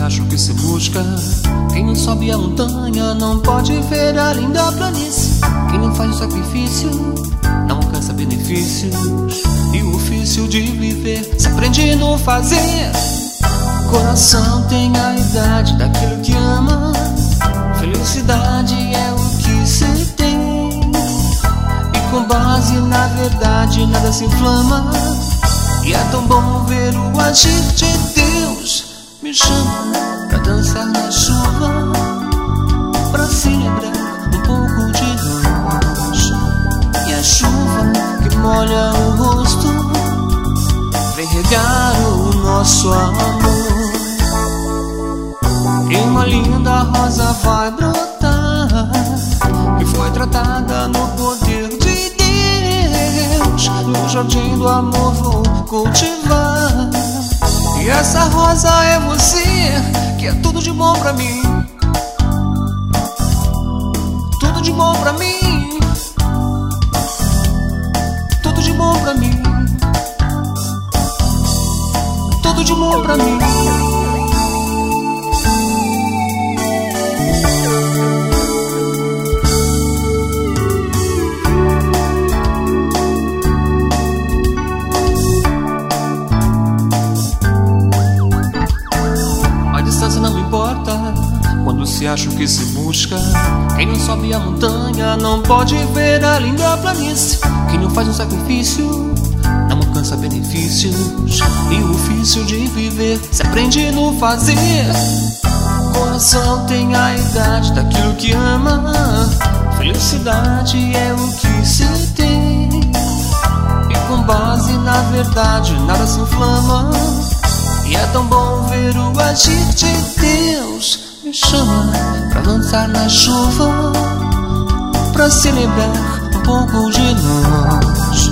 acha o que se busca. Quem não sobe a montanha não pode ver a linda planície. Quem não faz o sacrifício não alcança benefícios. E o ofício de viver se aprende no fazer. Coração tem a idade daquilo que ama. Felicidade é o que se tem. E com base na verdade nada se inflama. E é tão bom ver o agir de Deus. Me chama pra dançar na chuva, pra celebrar um pouco de nós. E a chuva que molha o rosto vem regar o nosso amor. E uma linda rosa vai brotar, que foi tratada no poder de Deus. No jardim do amor vou cultivar. E essa rosa é você, que é tudo de bom pra mim. Tudo de bom pra mim. Tudo de bom pra mim. Tudo de bom pra mim. Se acha o que se busca. Quem não sobe a montanha não pode ver a linda planície. Quem não faz um sacrifício não alcança benefícios. E o ofício de viver se aprende no fazer. Coração tem a idade daquilo que ama. Felicidade é o que se tem. E com base na verdade nada se inflama. E é tão bom ver o agir de Deus. Me chama pra dançar na chuva, pra celebrar um pouco de nós.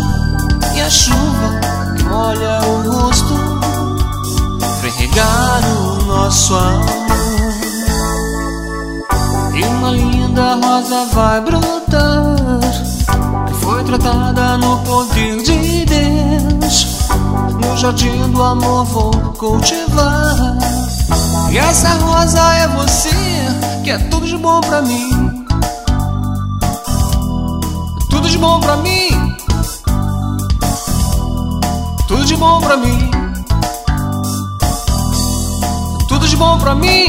E a chuva que molha o rosto vem regar o nosso amor. E uma linda rosa vai brotar, que foi tratada no poder de Deus. No jardim do amor vou cultivar. E essa rosa é você, que é tudo de bom pra mim. Tudo de bom pra mim. Tudo de bom pra mim. Tudo de bom pra mim.